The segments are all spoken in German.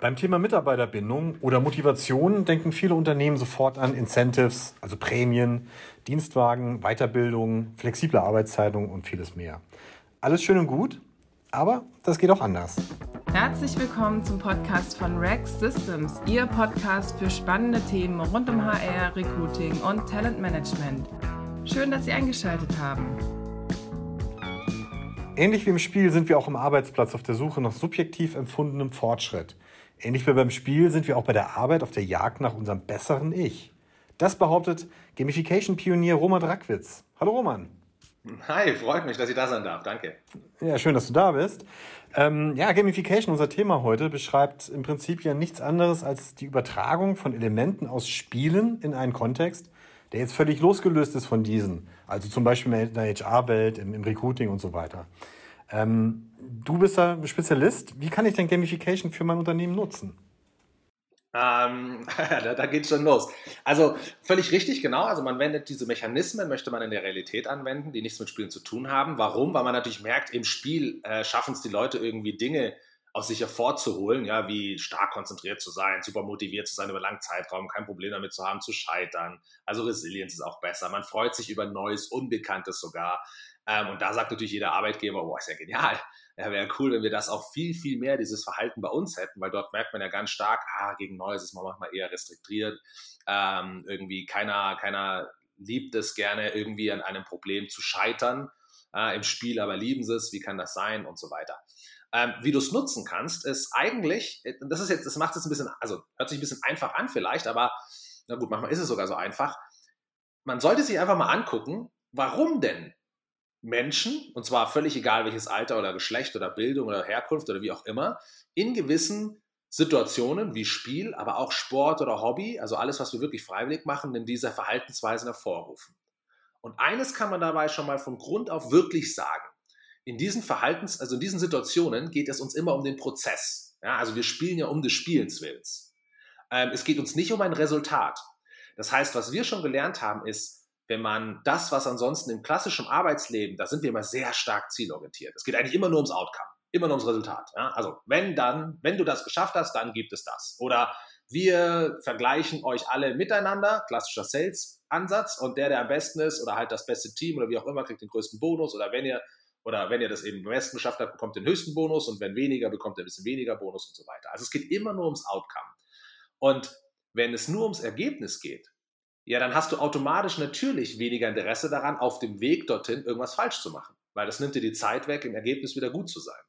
Beim Thema Mitarbeiterbindung oder Motivation denken viele Unternehmen sofort an Incentives, also Prämien, Dienstwagen, Weiterbildung, flexible Arbeitszeitungen und vieles mehr. Alles schön und gut, aber das geht auch anders. Herzlich willkommen zum Podcast von Rex Systems, Ihr Podcast für spannende Themen rund um HR, Recruiting und Talentmanagement. Schön, dass Sie eingeschaltet haben. Ähnlich wie im Spiel sind wir auch am Arbeitsplatz auf der Suche nach subjektiv empfundenem Fortschritt. Ähnlich wie beim Spiel sind wir auch bei der Arbeit auf der Jagd nach unserem besseren Ich. Das behauptet Gamification-Pionier Roman Drackwitz. Hallo Roman. Hi, freut mich, dass ich da sein darf. Danke. Ja, schön, dass du da bist. Ähm, ja, Gamification, unser Thema heute, beschreibt im Prinzip ja nichts anderes als die Übertragung von Elementen aus Spielen in einen Kontext, der jetzt völlig losgelöst ist von diesen. Also zum Beispiel in der HR-Welt, im, im, Recruiting und so weiter. Ähm, du bist da Spezialist. Wie kann ich denn Gamification für mein Unternehmen nutzen? Ähm, da, da geht schon los. Also völlig richtig, genau. Also man wendet diese Mechanismen, möchte man in der Realität anwenden, die nichts mit Spielen zu tun haben. Warum? Weil man natürlich merkt, im Spiel äh, schaffen es die Leute irgendwie Dinge aus sich hervorzuholen, ja, wie stark konzentriert zu sein, super motiviert zu sein über langen Zeitraum, kein Problem damit zu haben, zu scheitern. Also Resilienz ist auch besser. Man freut sich über Neues, Unbekanntes sogar. Ähm, und da sagt natürlich jeder Arbeitgeber, boah, ist ja genial. Ja, wäre cool, wenn wir das auch viel, viel mehr, dieses Verhalten bei uns hätten, weil dort merkt man ja ganz stark, ah, gegen Neues ist man manchmal eher restriktiert. Ähm, irgendwie keiner, keiner liebt es gerne, irgendwie an einem Problem zu scheitern. Äh, Im Spiel aber lieben sie es, wie kann das sein und so weiter. Ähm, wie du es nutzen kannst, ist eigentlich, äh, das ist jetzt, das macht es ein bisschen, also hört sich ein bisschen einfach an vielleicht, aber na gut, manchmal ist es sogar so einfach. Man sollte sich einfach mal angucken, warum denn Menschen, und zwar völlig egal welches Alter oder Geschlecht oder Bildung oder Herkunft oder wie auch immer, in gewissen Situationen wie Spiel, aber auch Sport oder Hobby, also alles, was wir wirklich freiwillig machen, in dieser Verhaltensweisen hervorrufen. Und eines kann man dabei schon mal von Grund auf wirklich sagen in diesen Verhaltens, also in diesen Situationen geht es uns immer um den Prozess. Ja, also wir spielen ja um des Spielens Willens. Ähm, es geht uns nicht um ein Resultat. Das heißt, was wir schon gelernt haben, ist, wenn man das, was ansonsten im klassischen Arbeitsleben, da sind wir immer sehr stark zielorientiert. Es geht eigentlich immer nur ums Outcome, immer nur ums Resultat. Ja? Also wenn dann, wenn du das geschafft hast, dann gibt es das. Oder wir vergleichen euch alle miteinander, klassischer Sales-Ansatz, und der, der am besten ist, oder halt das beste Team oder wie auch immer, kriegt den größten Bonus. Oder wenn ihr oder wenn ihr das eben am besten geschafft habt, bekommt ihr den höchsten Bonus und wenn weniger, bekommt ihr ein bisschen weniger Bonus und so weiter. Also es geht immer nur ums Outcome. Und wenn es nur ums Ergebnis geht, ja, dann hast du automatisch natürlich weniger Interesse daran, auf dem Weg dorthin irgendwas falsch zu machen, weil das nimmt dir die Zeit weg, im Ergebnis wieder gut zu sein.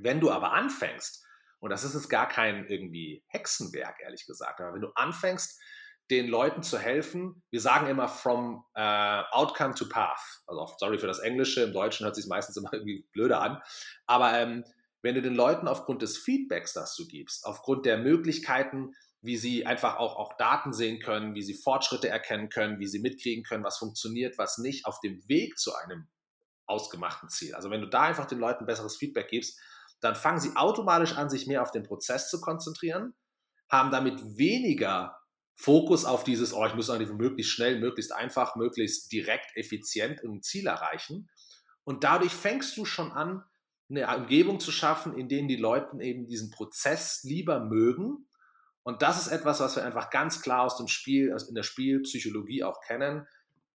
Wenn du aber anfängst, und das ist jetzt gar kein irgendwie Hexenwerk, ehrlich gesagt, aber wenn du anfängst, den Leuten zu helfen. Wir sagen immer from uh, outcome to path. Also sorry für das Englische, im Deutschen hört sich meistens immer irgendwie blöder an. Aber ähm, wenn du den Leuten aufgrund des Feedbacks, das du gibst, aufgrund der Möglichkeiten, wie sie einfach auch, auch Daten sehen können, wie sie Fortschritte erkennen können, wie sie mitkriegen können, was funktioniert, was nicht, auf dem Weg zu einem ausgemachten Ziel. Also wenn du da einfach den Leuten besseres Feedback gibst, dann fangen sie automatisch an, sich mehr auf den Prozess zu konzentrieren, haben damit weniger Fokus auf dieses, oh, ich muss eigentlich möglichst schnell, möglichst einfach, möglichst direkt, effizient ein Ziel erreichen. Und dadurch fängst du schon an, eine Umgebung zu schaffen, in denen die Leute eben diesen Prozess lieber mögen. Und das ist etwas, was wir einfach ganz klar aus dem Spiel, in der Spielpsychologie auch kennen,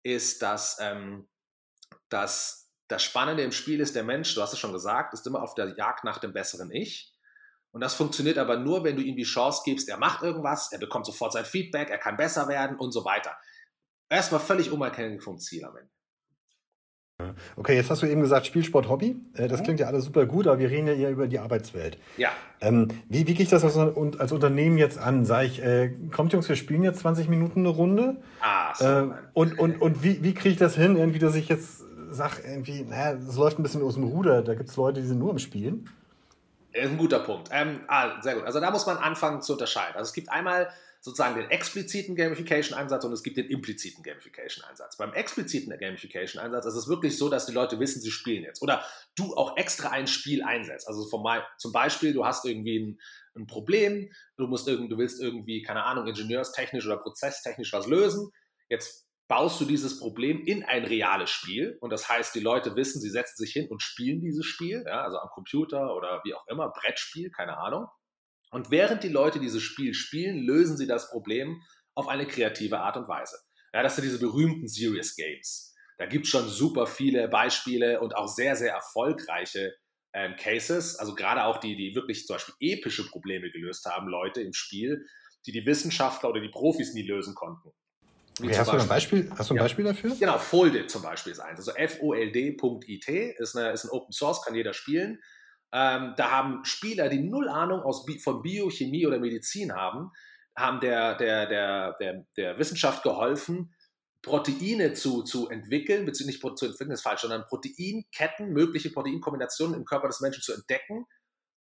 ist, dass, ähm, dass das Spannende im Spiel ist, der Mensch, du hast es schon gesagt, ist immer auf der Jagd nach dem besseren Ich. Und das funktioniert aber nur, wenn du ihm die Chance gibst, er macht irgendwas, er bekommt sofort sein Feedback, er kann besser werden und so weiter. Erstmal völlig unabhängig vom Ziel am Ende. Okay, jetzt hast du eben gesagt, Spielsport Hobby. Äh, das mhm. klingt ja alles super gut, aber wir reden ja eher über die Arbeitswelt. Ja. Ähm, wie, wie gehe ich das als, als, Unternehmen jetzt an? Sag ich, äh, kommt Jungs, wir spielen jetzt 20 Minuten eine Runde? Ah, so. Äh, und und, und wie, wie kriege ich das hin, irgendwie, dass ich jetzt sage, irgendwie, naja, es läuft ein bisschen aus dem Ruder. Da gibt es Leute, die sind nur im Spielen. Ist ein guter Punkt. Ähm, ah, sehr gut. Also da muss man anfangen zu unterscheiden. Also es gibt einmal sozusagen den expliziten Gamification-Einsatz und es gibt den impliziten Gamification-Einsatz. Beim expliziten Gamification-Einsatz ist es wirklich so, dass die Leute wissen, sie spielen jetzt. Oder du auch extra ein Spiel einsetzt. Also vom, zum Beispiel, du hast irgendwie ein, ein Problem, du, musst irgend, du willst irgendwie, keine Ahnung, ingenieurstechnisch oder prozesstechnisch was lösen. Jetzt baust du dieses Problem in ein reales Spiel. Und das heißt, die Leute wissen, sie setzen sich hin und spielen dieses Spiel, ja, also am Computer oder wie auch immer, Brettspiel, keine Ahnung. Und während die Leute dieses Spiel spielen, lösen sie das Problem auf eine kreative Art und Weise. Ja, das sind diese berühmten Serious Games. Da gibt es schon super viele Beispiele und auch sehr, sehr erfolgreiche ähm, Cases. Also gerade auch die, die wirklich zum Beispiel epische Probleme gelöst haben, Leute im Spiel, die die Wissenschaftler oder die Profis nie lösen konnten. Okay, hast, du ein Beispiel, hast du ein Beispiel dafür? Genau, Folded zum Beispiel ist eins. Also F-O-L-D.it ist, ist ein Open Source, kann jeder spielen. Ähm, da haben Spieler, die null Ahnung aus, von Biochemie oder Medizin haben, haben der, der, der, der, der Wissenschaft geholfen, Proteine zu, zu entwickeln, beziehungsweise nicht zu entwickeln, ist falsch, sondern Proteinketten, mögliche Proteinkombinationen im Körper des Menschen zu entdecken,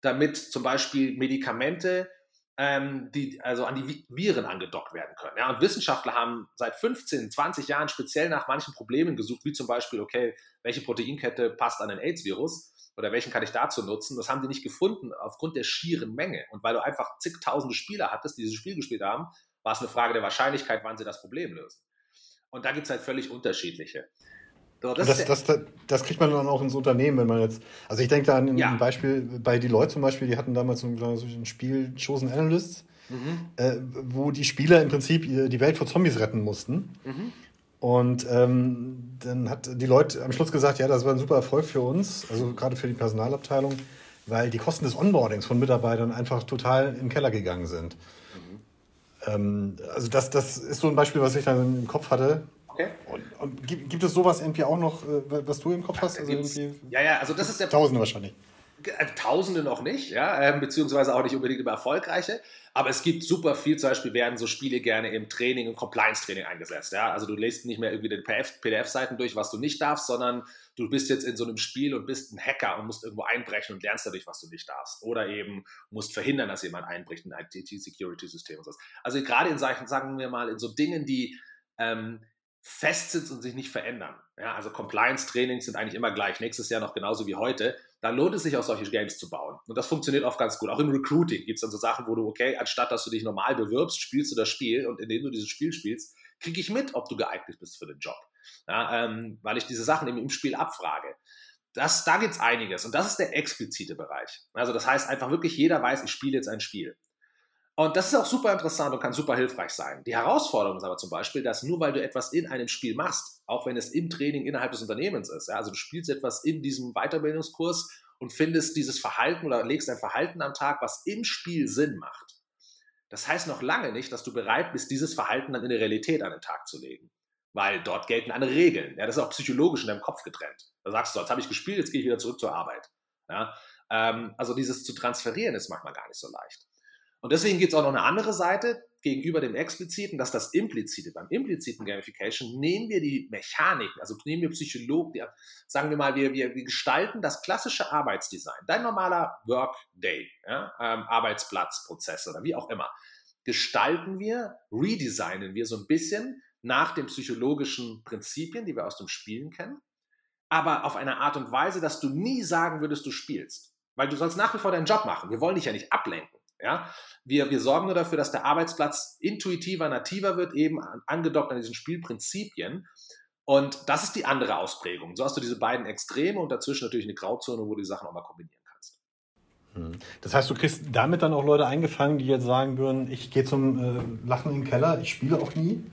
damit zum Beispiel Medikamente ähm, die also an die Viren angedockt werden können. Ja, und Wissenschaftler haben seit 15, 20 Jahren speziell nach manchen Problemen gesucht, wie zum Beispiel, okay, welche Proteinkette passt an den AIDS-Virus oder welchen kann ich dazu nutzen? Das haben die nicht gefunden aufgrund der schieren Menge. Und weil du einfach zigtausende Spieler hattest, die dieses Spiel gespielt haben, war es eine Frage der Wahrscheinlichkeit, wann sie das Problem lösen. Und da gibt es halt völlig unterschiedliche. So, das, das, das, das, kriegt man dann auch ins Unternehmen, wenn man jetzt. Also ich denke da an ja. ein Beispiel bei Deloitte zum Beispiel, die hatten damals ein, ein Spiel Chosen Analysts, mhm. äh, wo die Spieler im Prinzip die Welt vor Zombies retten mussten. Mhm. Und ähm, dann hat die Leute am Schluss gesagt, ja, das war ein super Erfolg für uns, also gerade für die Personalabteilung, weil die Kosten des Onboardings von Mitarbeitern einfach total in den Keller gegangen sind. Mhm. Ähm, also das, das ist so ein Beispiel, was ich dann im Kopf hatte. Okay. Und, und gibt, gibt, es sowas irgendwie auch noch, äh, was du im Kopf hast? Also ja, ja, also das ist der Tausende wahrscheinlich. Äh, Tausende noch nicht, ja, ähm, beziehungsweise auch nicht unbedingt über erfolgreiche. Aber es gibt super viel, zum Beispiel werden so Spiele gerne im Training, im Compliance-Training eingesetzt. Ja? Also du lest nicht mehr irgendwie den PDF-Seiten durch, was du nicht darfst, sondern du bist jetzt in so einem Spiel und bist ein Hacker und musst irgendwo einbrechen und lernst dadurch, was du nicht darfst. Oder eben musst verhindern, dass jemand einbricht in ein IT-Security-System und so. Also gerade in Sachen, sagen wir mal, in so Dingen, die ähm, fest sind und sich nicht verändern. Ja, also Compliance-Trainings sind eigentlich immer gleich, nächstes Jahr noch genauso wie heute. Dann lohnt es sich auch solche Games zu bauen. Und das funktioniert oft ganz gut. Auch im Recruiting gibt es dann so Sachen, wo du, okay, anstatt dass du dich normal bewirbst, spielst du das Spiel und indem du dieses Spiel spielst, kriege ich mit, ob du geeignet bist für den Job. Ja, ähm, weil ich diese Sachen eben im Spiel abfrage. Das, da gibt es einiges und das ist der explizite Bereich. Also das heißt einfach wirklich, jeder weiß, ich spiele jetzt ein Spiel. Und das ist auch super interessant und kann super hilfreich sein. Die Herausforderung ist aber zum Beispiel, dass nur weil du etwas in einem Spiel machst, auch wenn es im Training innerhalb des Unternehmens ist, ja, also du spielst etwas in diesem Weiterbildungskurs und findest dieses Verhalten oder legst ein Verhalten am Tag, was im Spiel Sinn macht. Das heißt noch lange nicht, dass du bereit bist, dieses Verhalten dann in der Realität an den Tag zu legen. Weil dort gelten andere Regeln. Ja, das ist auch psychologisch in deinem Kopf getrennt. Da sagst du, jetzt habe ich gespielt, jetzt gehe ich wieder zurück zur Arbeit. Ja, ähm, also dieses zu transferieren ist manchmal gar nicht so leicht. Und deswegen gibt es auch noch eine andere Seite gegenüber dem expliziten, das ist das implizite. Beim impliziten Gamification nehmen wir die Mechaniken, also nehmen wir Psychologen, sagen wir mal, wir, wir, wir gestalten das klassische Arbeitsdesign, dein normaler Workday, ja, ähm, Arbeitsplatzprozess oder wie auch immer, gestalten wir, redesignen wir so ein bisschen nach den psychologischen Prinzipien, die wir aus dem Spielen kennen, aber auf eine Art und Weise, dass du nie sagen würdest, du spielst. Weil du sollst nach wie vor deinen Job machen. Wir wollen dich ja nicht ablenken. Ja? Wir, wir sorgen nur dafür, dass der Arbeitsplatz intuitiver, nativer wird, eben angedockt an diesen Spielprinzipien. Und das ist die andere Ausprägung. So hast du diese beiden Extreme und dazwischen natürlich eine Grauzone, wo du die Sachen auch mal kombinieren kannst. Hm. Das heißt, du kriegst damit dann auch Leute eingefangen, die jetzt sagen würden, ich gehe zum äh, Lachen in den Keller, ich spiele auch nie?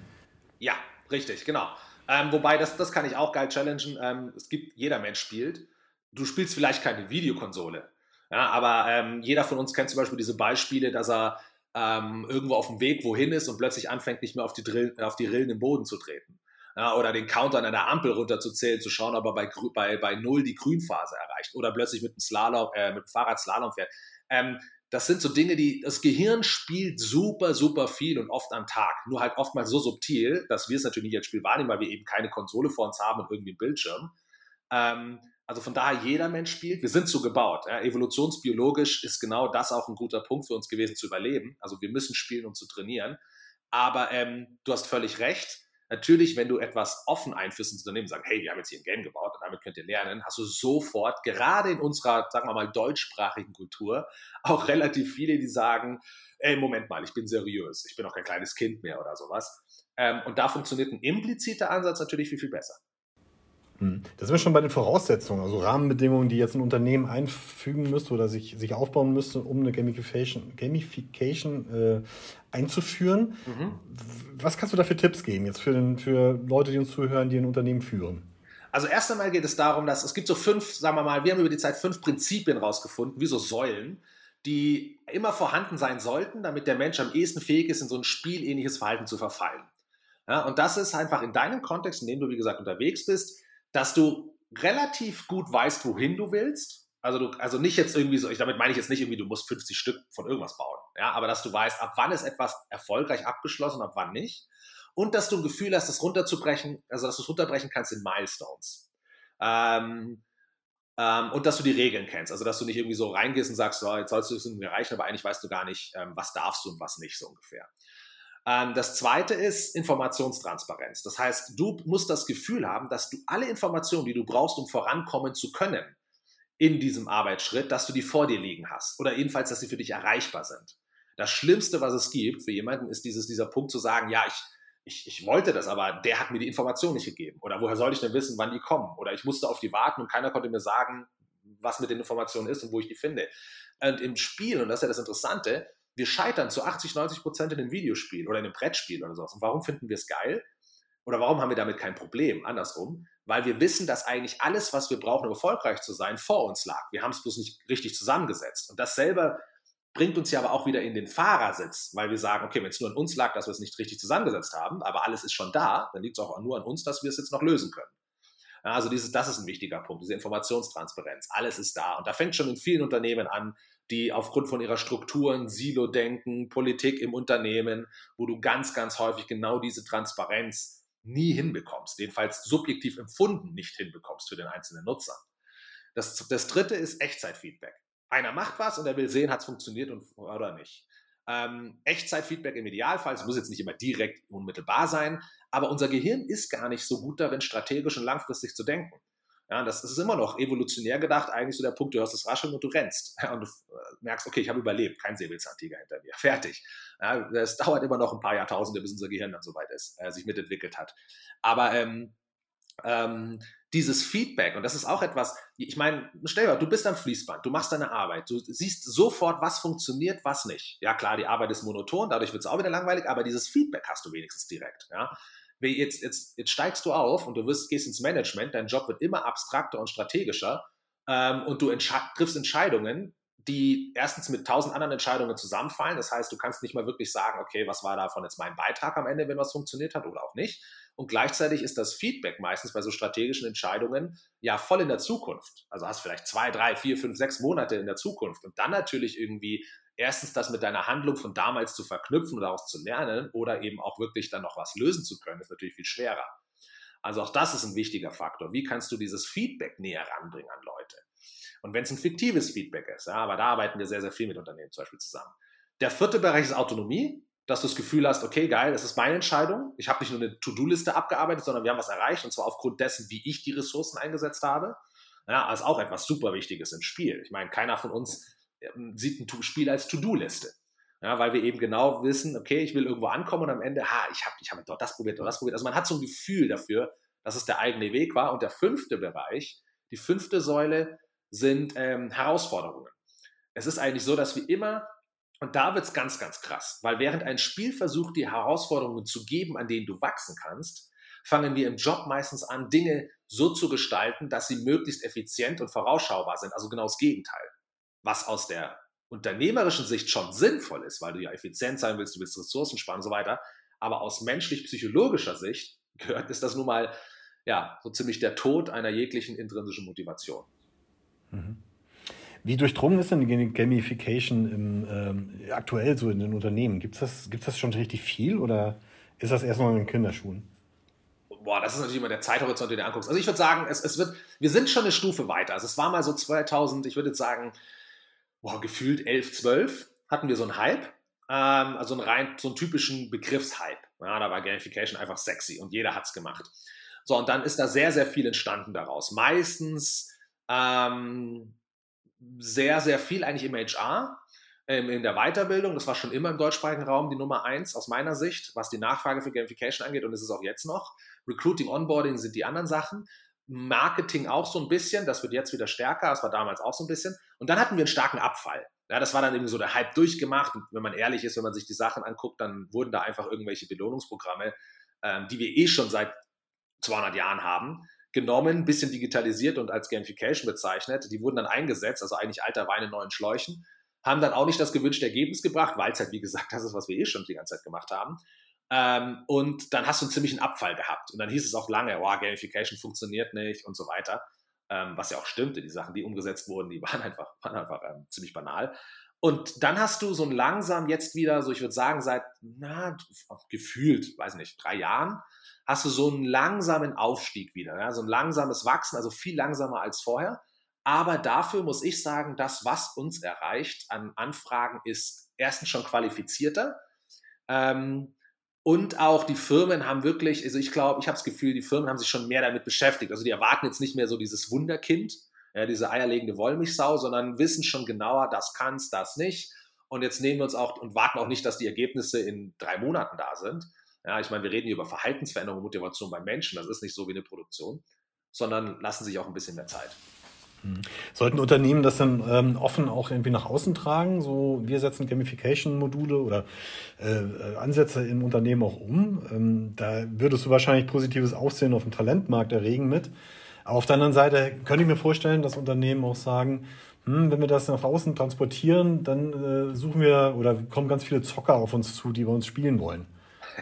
Ja, richtig, genau. Ähm, wobei, das, das kann ich auch geil challengen. Ähm, es gibt, jeder Mensch spielt. Du spielst vielleicht keine Videokonsole. Ja, aber ähm, jeder von uns kennt zum Beispiel diese Beispiele, dass er ähm, irgendwo auf dem Weg wohin ist und plötzlich anfängt, nicht mehr auf die, Drill, auf die Rillen im Boden zu treten. Ja, oder den Counter an der Ampel runterzuzählen, zu schauen, ob er bei, bei, bei Null die Grünphase erreicht. Oder plötzlich mit dem, Slalom, äh, mit dem Fahrrad Slalom fährt. Ähm, das sind so Dinge, die das Gehirn spielt super, super viel und oft am Tag. Nur halt oftmals so subtil, dass wir es natürlich nicht als Spiel wahrnehmen, weil wir eben keine Konsole vor uns haben und irgendwie einen Bildschirm. Ähm, also von daher, jeder Mensch spielt. Wir sind so gebaut. Ja. Evolutionsbiologisch ist genau das auch ein guter Punkt für uns gewesen zu überleben. Also wir müssen spielen, um zu trainieren. Aber ähm, du hast völlig recht. Natürlich, wenn du etwas offen einführst ins Unternehmen, sagen, hey, wir haben jetzt hier ein Game gebaut und damit könnt ihr lernen, hast du sofort, gerade in unserer, sagen wir mal, deutschsprachigen Kultur, auch relativ viele, die sagen, ey, Moment mal, ich bin seriös, ich bin auch kein kleines Kind mehr oder sowas. Ähm, und da funktioniert ein impliziter Ansatz natürlich viel, viel besser. Hm. Da sind wir schon bei den Voraussetzungen, also Rahmenbedingungen, die jetzt ein Unternehmen einfügen müsste oder sich, sich aufbauen müsste, um eine Gamification, Gamification äh, einzuführen. Mhm. Was kannst du da für Tipps geben jetzt für, den, für Leute, die uns zuhören, die ein Unternehmen führen? Also erst einmal geht es darum, dass es gibt so fünf, sagen wir mal, wir haben über die Zeit fünf Prinzipien rausgefunden, wie so Säulen, die immer vorhanden sein sollten, damit der Mensch am ehesten fähig ist, in so ein spielähnliches Verhalten zu verfallen. Ja, und das ist einfach in deinem Kontext, in dem du, wie gesagt, unterwegs bist, dass du relativ gut weißt, wohin du willst. Also, du, also nicht jetzt irgendwie so, ich, damit meine ich jetzt nicht irgendwie, du musst 50 Stück von irgendwas bauen. Ja, aber dass du weißt, ab wann ist etwas erfolgreich abgeschlossen, ab wann nicht. Und dass du ein Gefühl hast, das runterzubrechen, also dass du es runterbrechen kannst in Milestones. Ähm, ähm, und dass du die Regeln kennst. Also dass du nicht irgendwie so reingehst und sagst, so, jetzt sollst du es irgendwie erreichen, aber eigentlich weißt du gar nicht, ähm, was darfst du und was nicht, so ungefähr. Ähm, das zweite ist Informationstransparenz. Das heißt, du musst das Gefühl haben, dass du alle Informationen, die du brauchst, um vorankommen zu können in diesem Arbeitsschritt, dass du die vor dir liegen hast. Oder jedenfalls, dass sie für dich erreichbar sind. Das Schlimmste, was es gibt für jemanden, ist dieses, dieser Punkt zu sagen, ja, ich, ich, ich wollte das, aber der hat mir die Information nicht gegeben. Oder woher soll ich denn wissen, wann die kommen? Oder ich musste auf die warten und keiner konnte mir sagen, was mit den Informationen ist und wo ich die finde. Und im Spiel, und das ist ja das Interessante, wir scheitern zu 80, 90 Prozent in einem Videospiel oder in einem Brettspiel oder sowas. Und warum finden wir es geil? Oder warum haben wir damit kein Problem? Andersrum, weil wir wissen, dass eigentlich alles, was wir brauchen, um erfolgreich zu sein, vor uns lag. Wir haben es bloß nicht richtig zusammengesetzt. Und das selber bringt uns ja aber auch wieder in den Fahrersitz, weil wir sagen, okay, wenn es nur an uns lag, dass wir es nicht richtig zusammengesetzt haben, aber alles ist schon da, dann liegt es auch nur an uns, dass wir es jetzt noch lösen können. Also dieses, das ist ein wichtiger Punkt, diese Informationstransparenz. Alles ist da. Und da fängt schon in vielen Unternehmen an, die aufgrund von ihrer Strukturen, Silo-Denken, Politik im Unternehmen, wo du ganz, ganz häufig genau diese Transparenz nie hinbekommst, jedenfalls subjektiv empfunden nicht hinbekommst für den einzelnen Nutzer. Das, das dritte ist Echtzeitfeedback. Einer macht was und er will sehen, hat es funktioniert und, oder nicht. Ähm, Echtzeitfeedback im Idealfall, es muss jetzt nicht immer direkt unmittelbar sein, aber unser Gehirn ist gar nicht so gut darin, strategisch und langfristig zu denken. Ja, das ist immer noch evolutionär gedacht, eigentlich so der Punkt, du hörst das Rascheln und du rennst. Und du äh, merkst, okay, ich habe überlebt, kein Säbelzahntiger hinter mir. Fertig. Ja, es dauert immer noch ein paar Jahrtausende, bis unser Gehirn dann soweit ist, äh, sich mitentwickelt hat. Aber ähm, ähm, dieses Feedback, und das ist auch etwas, ich meine, stell dir mal, du bist am Fließband, du machst deine Arbeit, du siehst sofort, was funktioniert, was nicht. Ja, klar, die Arbeit ist monoton, dadurch wird es auch wieder langweilig, aber dieses Feedback hast du wenigstens direkt. Ja? Jetzt, jetzt, jetzt steigst du auf und du wirst, gehst ins Management, dein Job wird immer abstrakter und strategischer ähm, und du entsche triffst Entscheidungen, die erstens mit tausend anderen Entscheidungen zusammenfallen. Das heißt, du kannst nicht mal wirklich sagen, okay, was war davon jetzt mein Beitrag am Ende, wenn was funktioniert hat oder auch nicht. Und gleichzeitig ist das Feedback meistens bei so strategischen Entscheidungen ja voll in der Zukunft. Also hast vielleicht zwei, drei, vier, fünf, sechs Monate in der Zukunft und dann natürlich irgendwie erstens das mit deiner Handlung von damals zu verknüpfen und daraus zu lernen oder eben auch wirklich dann noch was lösen zu können, ist natürlich viel schwerer. Also auch das ist ein wichtiger Faktor. Wie kannst du dieses Feedback näher ranbringen an Leute? Und wenn es ein fiktives Feedback ist, ja, aber da arbeiten wir sehr, sehr viel mit Unternehmen zum Beispiel zusammen. Der vierte Bereich ist Autonomie, dass du das Gefühl hast, okay, geil, das ist meine Entscheidung. Ich habe nicht nur eine To-Do-Liste abgearbeitet, sondern wir haben was erreicht und zwar aufgrund dessen, wie ich die Ressourcen eingesetzt habe. Ja, also auch etwas super Wichtiges im Spiel. Ich meine, keiner von uns sieht ein Spiel als To-Do-Liste. Ja, weil wir eben genau wissen, okay, ich will irgendwo ankommen und am Ende, ha, ich habe ich hab dort das probiert, dort das probiert. Also man hat so ein Gefühl dafür, dass es der eigene Weg war. Und der fünfte Bereich, die fünfte Säule, sind ähm, Herausforderungen. Es ist eigentlich so, dass wir immer, und da wird es ganz, ganz krass, weil während ein Spiel versucht, die Herausforderungen zu geben, an denen du wachsen kannst, fangen wir im Job meistens an, Dinge so zu gestalten, dass sie möglichst effizient und vorausschaubar sind. Also genau das Gegenteil was aus der unternehmerischen Sicht schon sinnvoll ist, weil du ja effizient sein willst, du willst Ressourcen sparen und so weiter. Aber aus menschlich-psychologischer Sicht gehört, ist das nun mal ja, so ziemlich der Tod einer jeglichen intrinsischen Motivation. Mhm. Wie durchdrungen ist denn die Gamification im, ähm, aktuell so in den Unternehmen? Gibt es das, gibt's das schon richtig viel oder ist das erstmal in den Kinderschuhen? boah, das ist natürlich immer der Zeithorizont, den du anguckst. Also ich würde sagen, es, es wird, wir sind schon eine Stufe weiter. Also es war mal so 2000, ich würde jetzt sagen, boah, gefühlt 11, 12 hatten wir so einen Hype. Ähm, also einen rein, so einen typischen Begriffshype. Ja, da war Gamification einfach sexy und jeder hat es gemacht. So, und dann ist da sehr, sehr viel entstanden daraus. Meistens ähm, sehr, sehr viel eigentlich im HR, ähm, in der Weiterbildung. Das war schon immer im deutschsprachigen Raum die Nummer eins aus meiner Sicht, was die Nachfrage für Gamification angeht und ist es auch jetzt noch. Recruiting, Onboarding sind die anderen Sachen. Marketing auch so ein bisschen, das wird jetzt wieder stärker, das war damals auch so ein bisschen. Und dann hatten wir einen starken Abfall. Ja, das war dann irgendwie so der Hype durchgemacht. Und wenn man ehrlich ist, wenn man sich die Sachen anguckt, dann wurden da einfach irgendwelche Belohnungsprogramme, ähm, die wir eh schon seit 200 Jahren haben, genommen, ein bisschen digitalisiert und als Gamification bezeichnet. Die wurden dann eingesetzt, also eigentlich alter Wein in neuen Schläuchen, haben dann auch nicht das gewünschte Ergebnis gebracht, weil es halt, wie gesagt, das ist, was wir eh schon die ganze Zeit gemacht haben. Ähm, und dann hast du einen ziemlichen Abfall gehabt. Und dann hieß es auch lange, oh, Gamification funktioniert nicht und so weiter. Ähm, was ja auch stimmte, die Sachen, die umgesetzt wurden, die waren einfach, waren einfach ähm, ziemlich banal. Und dann hast du so ein langsam jetzt wieder, so ich würde sagen, seit na, gefühlt, weiß nicht, drei Jahren, hast du so einen langsamen Aufstieg wieder, ja, so ein langsames Wachsen, also viel langsamer als vorher. Aber dafür muss ich sagen, das, was uns erreicht an Anfragen, ist erstens schon qualifizierter. Ähm, und auch die Firmen haben wirklich, also ich glaube, ich habe das Gefühl, die Firmen haben sich schon mehr damit beschäftigt. Also die erwarten jetzt nicht mehr so dieses Wunderkind, ja, diese eierlegende Wollmilchsau, sondern wissen schon genauer, das kann's, das nicht. Und jetzt nehmen wir uns auch und warten auch nicht, dass die Ergebnisse in drei Monaten da sind. Ja, ich meine, wir reden hier über Verhaltensveränderung und Motivation beim Menschen. Das ist nicht so wie eine Produktion, sondern lassen sich auch ein bisschen mehr Zeit. Hm. Sollten Unternehmen das dann ähm, offen auch irgendwie nach außen tragen? So, wir setzen Gamification-Module oder äh, Ansätze im Unternehmen auch um. Ähm, da würdest du wahrscheinlich positives Aussehen auf dem Talentmarkt erregen mit. Aber auf der anderen Seite könnte ich mir vorstellen, dass Unternehmen auch sagen, hm, wenn wir das nach außen transportieren, dann äh, suchen wir oder kommen ganz viele Zocker auf uns zu, die bei uns spielen wollen.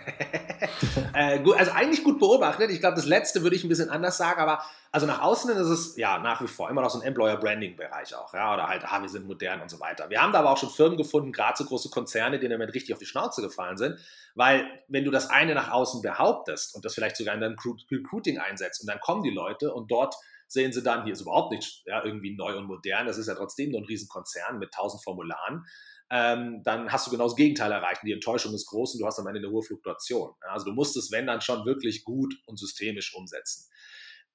äh, gut, also eigentlich gut beobachtet. Ich glaube, das letzte würde ich ein bisschen anders sagen, aber also nach außen ist es ja nach wie vor immer noch so ein Employer-Branding-Bereich auch, ja, oder halt, ah, wir sind modern und so weiter. Wir haben da aber auch schon Firmen gefunden, gerade so große Konzerne, die damit richtig auf die Schnauze gefallen sind, weil wenn du das eine nach außen behauptest und das vielleicht sogar in deinem Recruiting einsetzt und dann kommen die Leute und dort sehen sie dann, hier ist überhaupt nicht ja, irgendwie neu und modern, das ist ja trotzdem nur ein Riesenkonzern mit tausend Formularen, ähm, dann hast du genau das Gegenteil erreicht. Die Enttäuschung ist groß und du hast am Ende eine hohe Fluktuation. Also du musst es, wenn dann schon wirklich gut und systemisch umsetzen.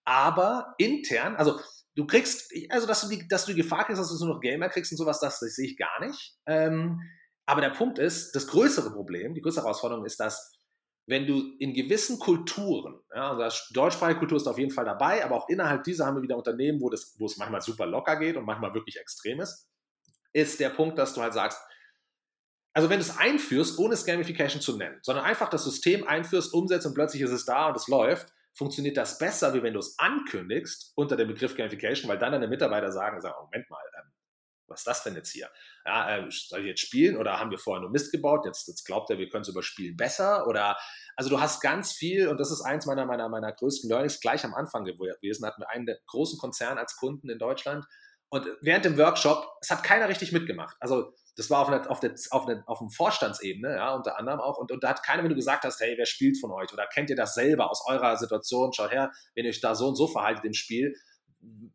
Aber intern, also du kriegst, also dass du die, dass du die Gefahr kriegst, dass du nur noch Gamer kriegst und sowas, das, das sehe ich gar nicht. Ähm, aber der Punkt ist, das größere Problem, die größere Herausforderung ist, dass wenn du in gewissen Kulturen, ja, also deutschsprachige Kultur ist auf jeden Fall dabei, aber auch innerhalb dieser haben wir wieder Unternehmen, wo, das, wo es manchmal super locker geht und manchmal wirklich extrem ist ist der Punkt, dass du halt sagst, also wenn du es einführst, ohne es Gamification zu nennen, sondern einfach das System einführst, umsetzt und plötzlich ist es da und es läuft, funktioniert das besser, wie wenn du es ankündigst unter dem Begriff Gamification, weil dann deine Mitarbeiter sagen, sagen Moment mal, was ist das denn jetzt hier? Ja, äh, soll ich jetzt spielen oder haben wir vorher nur Mist gebaut? Jetzt, jetzt glaubt er, wir können es überspielen besser? Oder also du hast ganz viel, und das ist eins meiner, meiner, meiner größten Learnings gleich am Anfang gewesen, hatten wir einen der großen Konzerne als Kunden in Deutschland und während dem Workshop, es hat keiner richtig mitgemacht. Also das war auf, einer, auf, der, auf, einer, auf einem Vorstandsebene, ja, unter anderem auch. Und, und da hat keiner, wenn du gesagt hast, hey, wer spielt von euch? Oder kennt ihr das selber aus eurer Situation? Schaut her, wenn ihr euch da so und so verhaltet im Spiel,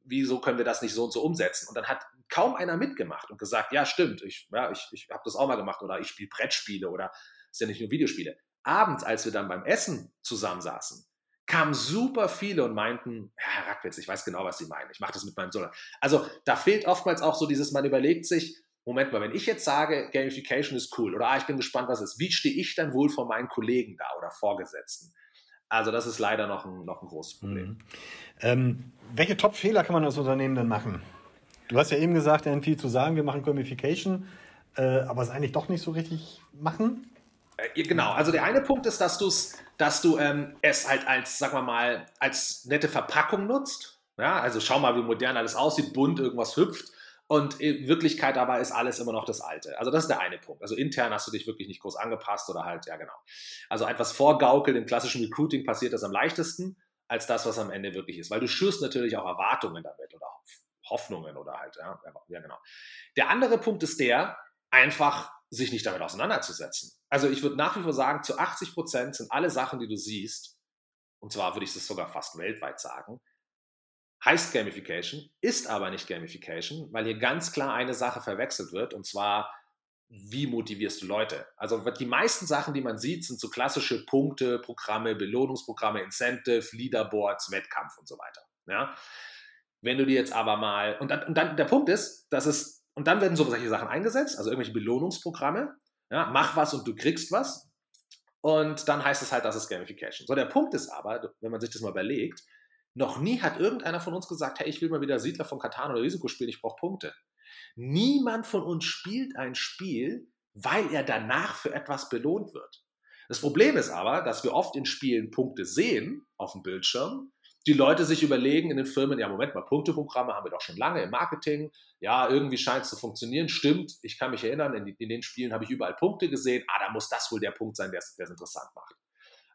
wieso können wir das nicht so und so umsetzen? Und dann hat kaum einer mitgemacht und gesagt, ja, stimmt, ich, ja, ich, ich habe das auch mal gemacht oder ich spiele Brettspiele oder ist ja nicht nur Videospiele. Abends, als wir dann beim Essen zusammensaßen, kamen super viele und meinten, Herr Rackwitz, ich weiß genau, was Sie meinen, ich mache das mit meinem Sohn. Also da fehlt oftmals auch so dieses, man überlegt sich, Moment mal, wenn ich jetzt sage, Gamification ist cool oder ah, ich bin gespannt, was es ist, wie stehe ich dann wohl vor meinen Kollegen da oder Vorgesetzten? Also das ist leider noch ein, noch ein großes Problem. Mhm. Ähm, welche Top-Fehler kann man als Unternehmen denn machen? Du hast ja eben gesagt, viel zu sagen, wir machen Gamification, äh, aber es eigentlich doch nicht so richtig machen. Äh, genau, also der eine Punkt ist, dass, dass du ähm, es halt als, sagen wir mal, als nette Verpackung nutzt. Ja, also schau mal, wie modern alles aussieht, bunt, irgendwas hüpft. Und in Wirklichkeit aber ist alles immer noch das Alte. Also das ist der eine Punkt. Also intern hast du dich wirklich nicht groß angepasst oder halt, ja genau. Also etwas vorgaukeln im klassischen Recruiting passiert das am leichtesten als das, was am Ende wirklich ist. Weil du schürst natürlich auch Erwartungen damit oder Hoffnungen oder halt, ja, ja genau. Der andere Punkt ist der, einfach sich nicht damit auseinanderzusetzen. Also ich würde nach wie vor sagen, zu 80 Prozent sind alle Sachen, die du siehst, und zwar würde ich das sogar fast weltweit sagen, heißt Gamification, ist aber nicht Gamification, weil hier ganz klar eine Sache verwechselt wird, und zwar, wie motivierst du Leute? Also die meisten Sachen, die man sieht, sind so klassische Punkte, Programme, Belohnungsprogramme, Incentive, Leaderboards, Wettkampf und so weiter. Ja? Wenn du dir jetzt aber mal, und dann, und dann der Punkt ist, dass es und dann werden so solche Sachen eingesetzt, also irgendwelche Belohnungsprogramme. Ja, mach was und du kriegst was. Und dann heißt es halt, das ist Gamification. So, der Punkt ist aber, wenn man sich das mal überlegt, Noch nie hat irgendeiner von uns gesagt, hey, ich will mal wieder Siedler von Katan oder Risiko spielen, ich brauche Punkte. Niemand von uns spielt ein Spiel, weil er danach für etwas belohnt wird. Das Problem ist aber, dass wir oft in Spielen Punkte sehen auf dem Bildschirm, die Leute sich überlegen in den Firmen, ja, Moment mal, Punkteprogramme haben wir doch schon lange im Marketing. Ja, irgendwie scheint es zu funktionieren. Stimmt, ich kann mich erinnern, in, in den Spielen habe ich überall Punkte gesehen. Ah, da muss das wohl der Punkt sein, der es interessant macht.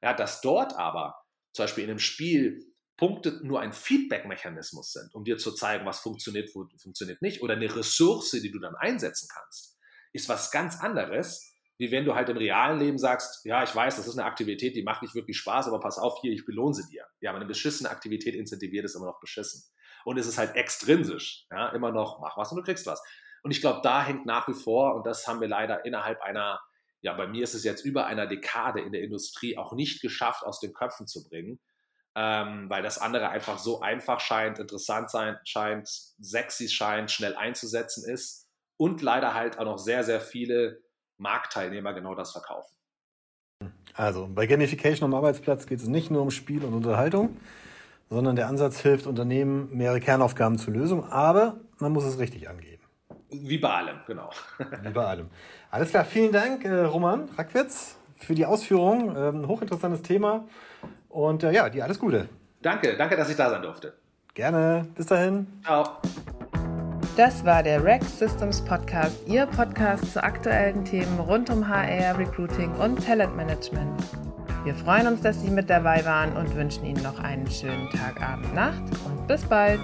Ja, dass dort aber zum Beispiel in einem Spiel Punkte nur ein Feedback-Mechanismus sind, um dir zu zeigen, was funktioniert, wo funktioniert nicht, oder eine Ressource, die du dann einsetzen kannst, ist was ganz anderes, wie wenn du halt im realen Leben sagst, ja, ich weiß, das ist eine Aktivität, die macht nicht wirklich Spaß, aber pass auf, hier, ich belohne sie dir. Ja, aber eine beschissene Aktivität incentiviert ist immer noch beschissen. Und es ist halt extrinsisch, ja, immer noch, mach was und du kriegst was. Und ich glaube, da hängt nach wie vor, und das haben wir leider innerhalb einer, ja, bei mir ist es jetzt über einer Dekade in der Industrie auch nicht geschafft, aus den Köpfen zu bringen, ähm, weil das andere einfach so einfach scheint, interessant sein scheint, sexy scheint, schnell einzusetzen ist und leider halt auch noch sehr, sehr viele Marktteilnehmer genau das verkaufen. Also bei Gamification am Arbeitsplatz geht es nicht nur um Spiel und Unterhaltung, sondern der Ansatz hilft Unternehmen, mehrere Kernaufgaben zur Lösung, aber man muss es richtig angehen. Wie bei allem, genau. Wie bei allem. Alles klar, vielen Dank, äh, Roman Rackwitz, für die Ausführung. Ähm, hochinteressantes Thema und äh, ja, dir alles Gute. Danke, danke, dass ich da sein durfte. Gerne, bis dahin. Ciao. Das war der Rex Systems Podcast, Ihr Podcast zu aktuellen Themen rund um HR, Recruiting und Talentmanagement. Wir freuen uns, dass Sie mit dabei waren und wünschen Ihnen noch einen schönen Tag, Abend, Nacht und bis bald.